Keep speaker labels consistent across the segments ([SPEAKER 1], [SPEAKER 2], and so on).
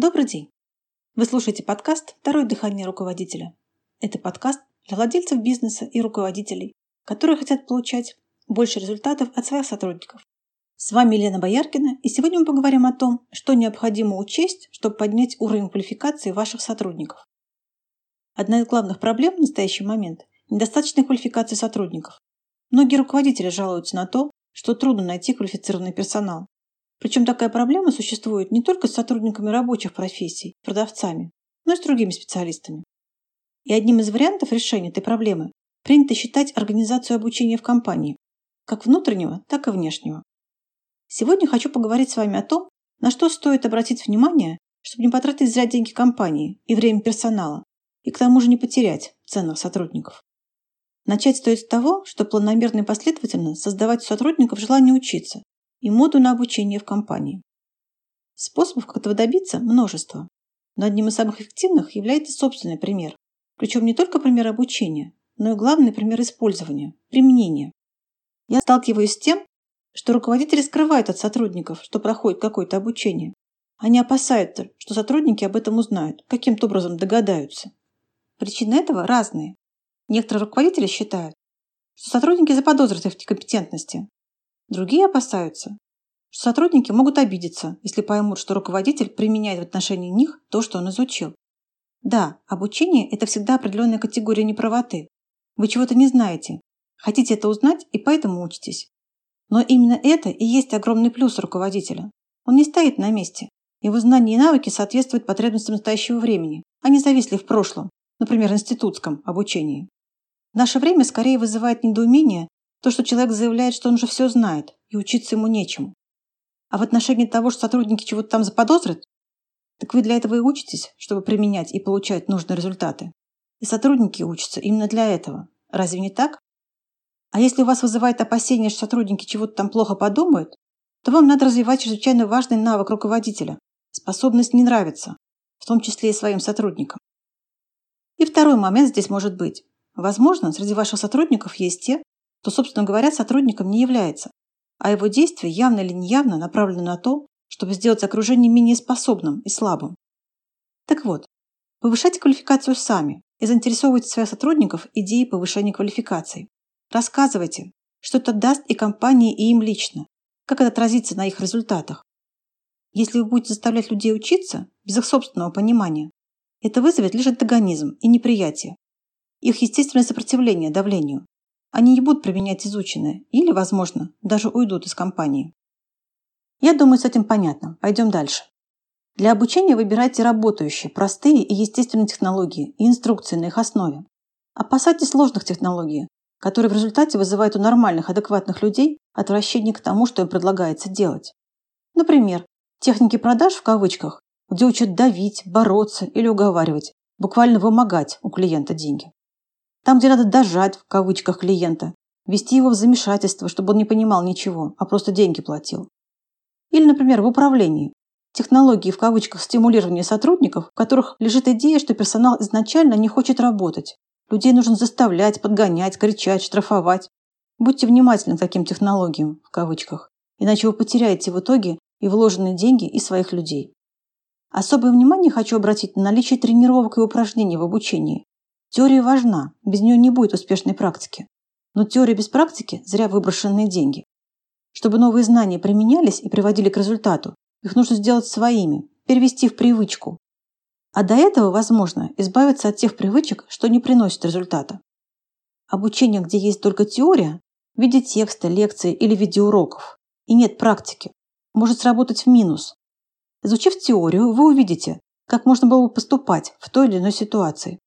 [SPEAKER 1] Добрый день! Вы слушаете подкаст «Второе дыхание руководителя». Это подкаст для владельцев бизнеса и руководителей, которые хотят получать больше результатов от своих сотрудников. С вами Елена Бояркина, и сегодня мы поговорим о том, что необходимо учесть, чтобы поднять уровень квалификации ваших сотрудников. Одна из главных проблем в настоящий момент – недостаточная квалификация сотрудников. Многие руководители жалуются на то, что трудно найти квалифицированный персонал. Причем такая проблема существует не только с сотрудниками рабочих профессий, продавцами, но и с другими специалистами. И одним из вариантов решения этой проблемы принято считать организацию обучения в компании, как внутреннего, так и внешнего. Сегодня хочу поговорить с вами о том, на что стоит обратить внимание, чтобы не потратить зря деньги компании и время персонала, и к тому же не потерять ценных сотрудников. Начать стоит с того, что планомерно и последовательно создавать у сотрудников желание учиться и моду на обучение в компании. Способов, как этого добиться, множество. Но одним из самых эффективных является собственный пример. Причем не только пример обучения, но и главный пример использования, применения. Я сталкиваюсь с тем, что руководители скрывают от сотрудников, что проходит какое-то обучение. Они опасаются, что сотрудники об этом узнают, каким-то образом догадаются. Причины этого разные. Некоторые руководители считают, что сотрудники заподозрят их в некомпетентности, Другие опасаются, что сотрудники могут обидеться, если поймут, что руководитель применяет в отношении них то, что он изучил. Да, обучение – это всегда определенная категория неправоты. Вы чего-то не знаете, хотите это узнать и поэтому учитесь. Но именно это и есть огромный плюс руководителя. Он не стоит на месте. Его знания и навыки соответствуют потребностям настоящего времени, а не зависли в прошлом, например, институтском обучении. В наше время скорее вызывает недоумение то, что человек заявляет, что он уже все знает, и учиться ему нечему. А в отношении того, что сотрудники чего-то там заподозрят, так вы для этого и учитесь, чтобы применять и получать нужные результаты. И сотрудники учатся именно для этого. Разве не так? А если у вас вызывает опасение, что сотрудники чего-то там плохо подумают, то вам надо развивать чрезвычайно важный навык руководителя – способность не нравиться, в том числе и своим сотрудникам. И второй момент здесь может быть. Возможно, среди ваших сотрудников есть те, то, собственно говоря, сотрудником не является, а его действия явно или неявно направлены на то, чтобы сделать окружение менее способным и слабым. Так вот, повышайте квалификацию сами и заинтересовывайте своих сотрудников идеей повышения квалификации. Рассказывайте, что это даст и компании, и им лично, как это отразится на их результатах. Если вы будете заставлять людей учиться без их собственного понимания, это вызовет лишь антагонизм и неприятие, их естественное сопротивление давлению, они не будут применять изученное или, возможно, даже уйдут из компании. Я думаю, с этим понятно. Пойдем дальше. Для обучения выбирайте работающие, простые и естественные технологии и инструкции на их основе. Опасайтесь сложных технологий, которые в результате вызывают у нормальных, адекватных людей отвращение к тому, что им предлагается делать. Например, техники продаж в кавычках, где учат давить, бороться или уговаривать, буквально вымогать у клиента деньги. Там, где надо «дожать» в кавычках клиента, ввести его в замешательство, чтобы он не понимал ничего, а просто деньги платил. Или, например, в управлении. Технологии в кавычках стимулирования сотрудников, в которых лежит идея, что персонал изначально не хочет работать. Людей нужно заставлять, подгонять, кричать, штрафовать. Будьте внимательны к таким технологиям, в кавычках, иначе вы потеряете в итоге и вложенные деньги, и своих людей. Особое внимание хочу обратить на наличие тренировок и упражнений в обучении. Теория важна, без нее не будет успешной практики. Но теория без практики – зря выброшенные деньги. Чтобы новые знания применялись и приводили к результату, их нужно сделать своими, перевести в привычку. А до этого, возможно, избавиться от тех привычек, что не приносят результата. Обучение, где есть только теория, в виде текста, лекции или видеоуроков, и нет практики, может сработать в минус. Изучив теорию, вы увидите, как можно было бы поступать в той или иной ситуации.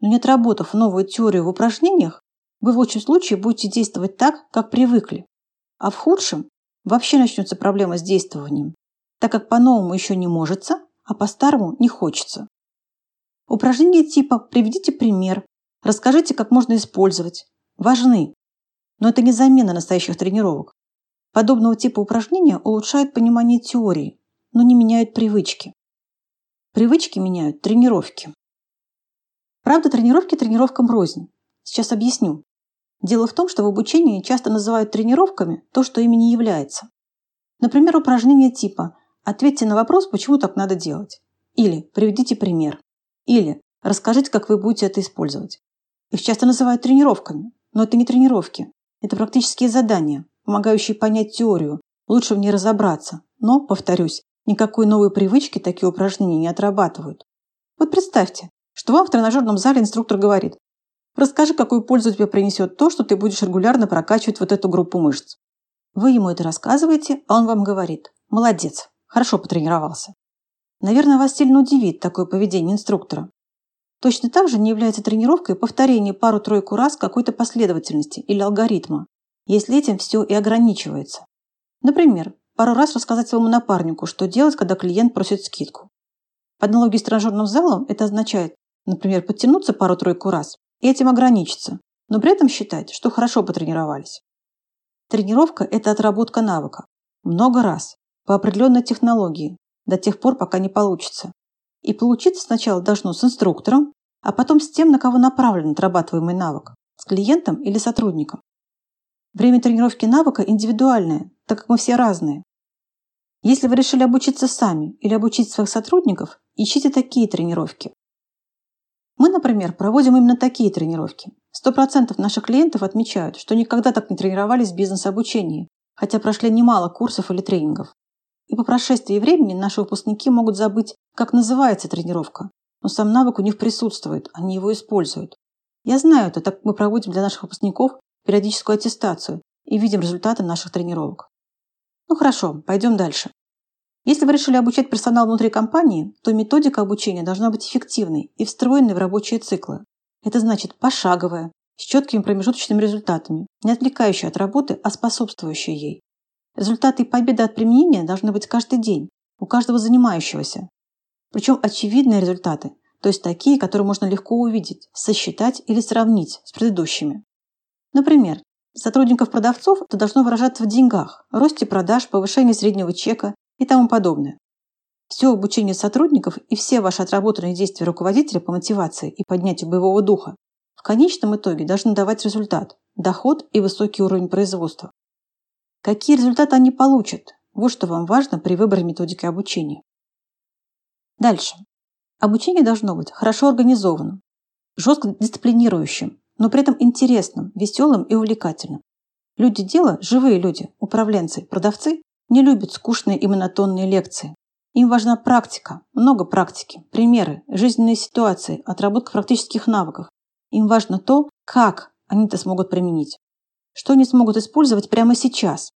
[SPEAKER 1] Но не отработав новую теорию в упражнениях, вы в лучшем случае будете действовать так, как привыкли. А в худшем вообще начнется проблема с действованием, так как по-новому еще не можется, а по-старому не хочется. Упражнения типа «приведите пример», «расскажите, как можно использовать» важны, но это не замена настоящих тренировок. Подобного типа упражнения улучшают понимание теории, но не меняют привычки. Привычки меняют тренировки. Правда, тренировки тренировкам рознь. Сейчас объясню. Дело в том, что в обучении часто называют тренировками то, что ими не является. Например, упражнение типа «Ответьте на вопрос, почему так надо делать». Или приведите пример. Или расскажите, как вы будете это использовать. Их часто называют тренировками, но это не тренировки. Это практические задания, помогающие понять теорию, лучше в ней разобраться. Но, повторюсь, никакой новой привычки такие упражнения не отрабатывают. Вот представьте, что вам в тренажерном зале инструктор говорит, расскажи, какую пользу тебе принесет то, что ты будешь регулярно прокачивать вот эту группу мышц. Вы ему это рассказываете, а он вам говорит, молодец, хорошо потренировался. Наверное, вас сильно удивит такое поведение инструктора. Точно так же не является тренировкой повторение пару-тройку раз какой-то последовательности или алгоритма, если этим все и ограничивается. Например, пару раз рассказать своему напарнику, что делать, когда клиент просит скидку. По аналогии с тренажерным залом это означает, например, подтянуться пару-тройку раз и этим ограничиться, но при этом считать, что хорошо потренировались. Тренировка – это отработка навыка. Много раз, по определенной технологии, до тех пор, пока не получится. И получиться сначала должно с инструктором, а потом с тем, на кого направлен отрабатываемый навык – с клиентом или сотрудником. Время тренировки навыка индивидуальное, так как мы все разные. Если вы решили обучиться сами или обучить своих сотрудников, ищите такие тренировки. Мы, например, проводим именно такие тренировки. 100% наших клиентов отмечают, что никогда так не тренировались в бизнес-обучении, хотя прошли немало курсов или тренингов. И по прошествии времени наши выпускники могут забыть, как называется тренировка, но сам навык у них присутствует, они его используют. Я знаю это, так мы проводим для наших выпускников периодическую аттестацию и видим результаты наших тренировок. Ну хорошо, пойдем дальше. Если вы решили обучать персонал внутри компании, то методика обучения должна быть эффективной и встроенной в рабочие циклы. Это значит пошаговая, с четкими промежуточными результатами, не отвлекающая от работы, а способствующая ей. Результаты и победы от применения должны быть каждый день, у каждого занимающегося. Причем очевидные результаты, то есть такие, которые можно легко увидеть, сосчитать или сравнить с предыдущими. Например, сотрудников-продавцов это должно выражаться в деньгах, росте продаж, повышении среднего чека и тому подобное. Все обучение сотрудников и все ваши отработанные действия руководителя по мотивации и поднятию боевого духа в конечном итоге должны давать результат – доход и высокий уровень производства. Какие результаты они получат? Вот что вам важно при выборе методики обучения. Дальше. Обучение должно быть хорошо организованным, жестко дисциплинирующим, но при этом интересным, веселым и увлекательным. Люди дела, живые люди, управленцы, продавцы, не любят скучные и монотонные лекции. Им важна практика, много практики, примеры, жизненные ситуации, отработка практических навыков. Им важно то, как они это смогут применить что они смогут использовать прямо сейчас.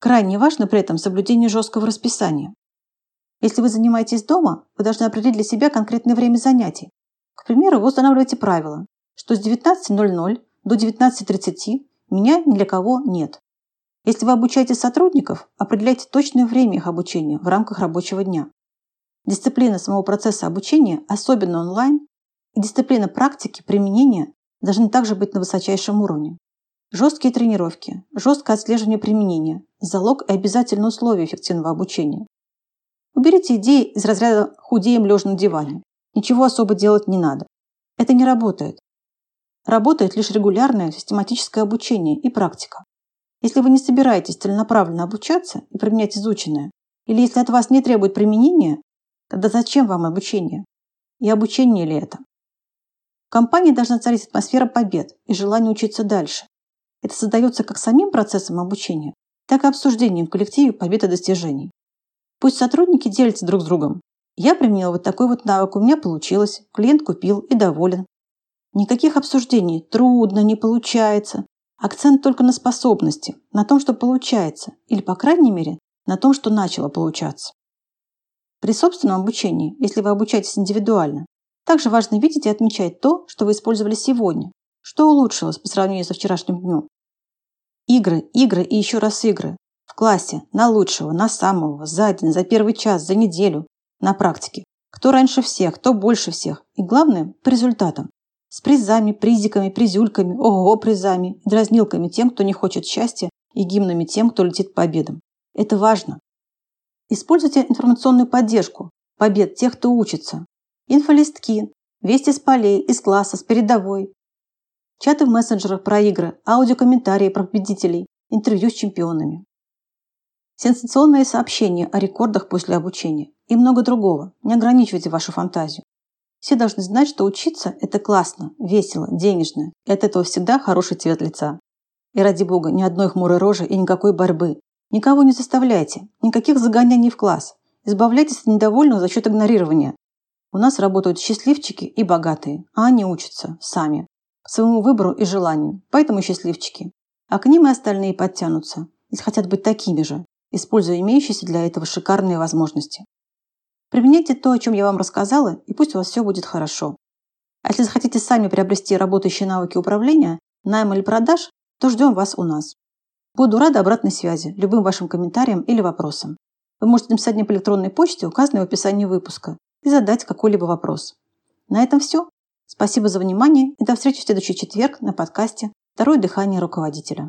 [SPEAKER 1] Крайне важно при этом соблюдение жесткого расписания. Если вы занимаетесь дома, вы должны определить для себя конкретное время занятий. К примеру, вы устанавливаете правило, что с 19.00 до 19.30 меня ни для кого нет. Если вы обучаете сотрудников, определяйте точное время их обучения в рамках рабочего дня. Дисциплина самого процесса обучения, особенно онлайн, и дисциплина практики применения должны также быть на высочайшем уровне. Жесткие тренировки, жесткое отслеживание применения – залог и обязательное условие эффективного обучения. Уберите идеи из разряда «худеем лежа на диване». Ничего особо делать не надо. Это не работает. Работает лишь регулярное систематическое обучение и практика. Если вы не собираетесь целенаправленно обучаться и применять изученное, или если от вас не требует применения, тогда зачем вам обучение? И обучение ли это? В компании должна царить атмосфера побед и желание учиться дальше. Это создается как самим процессом обучения, так и обсуждением в коллективе побед и достижений. Пусть сотрудники делятся друг с другом. Я применил вот такой вот навык, у меня получилось, клиент купил и доволен. Никаких обсуждений, трудно, не получается. Акцент только на способности, на том, что получается, или, по крайней мере, на том, что начало получаться. При собственном обучении, если вы обучаетесь индивидуально, также важно видеть и отмечать то, что вы использовали сегодня, что улучшилось по сравнению со вчерашним днем, Игры, игры и еще раз игры. В классе, на лучшего, на самого, за день, за первый час, за неделю, на практике. Кто раньше всех, кто больше всех. И главное, по результатам. С призами, призиками, призюльками, ого, призами, дразнилками тем, кто не хочет счастья, и гимнами тем, кто летит по победам. Это важно. Используйте информационную поддержку, побед тех, кто учится. Инфолистки, вести с полей, из класса, с передовой, чаты в мессенджерах про игры, аудиокомментарии про победителей, интервью с чемпионами. сенсационные сообщения о рекордах после обучения и много другого. Не ограничивайте вашу фантазию. Все должны знать, что учиться – это классно, весело, денежно, и от этого всегда хороший цвет лица. И ради бога, ни одной хмурой рожи и никакой борьбы. Никого не заставляйте, никаких загоняний в класс. Избавляйтесь от недовольного за счет игнорирования. У нас работают счастливчики и богатые, а они учатся сами, по своему выбору и желанию, поэтому счастливчики. А к ним и остальные подтянутся, если хотят быть такими же, используя имеющиеся для этого шикарные возможности. Применяйте то, о чем я вам рассказала, и пусть у вас все будет хорошо. А если захотите сами приобрести работающие навыки управления, найма или продаж, то ждем вас у нас. Буду рада обратной связи, любым вашим комментариям или вопросам. Вы можете написать мне по электронной почте, указанной в описании выпуска, и задать какой-либо вопрос. На этом все. Спасибо за внимание и до встречи в следующий четверг на подкасте «Второе дыхание руководителя».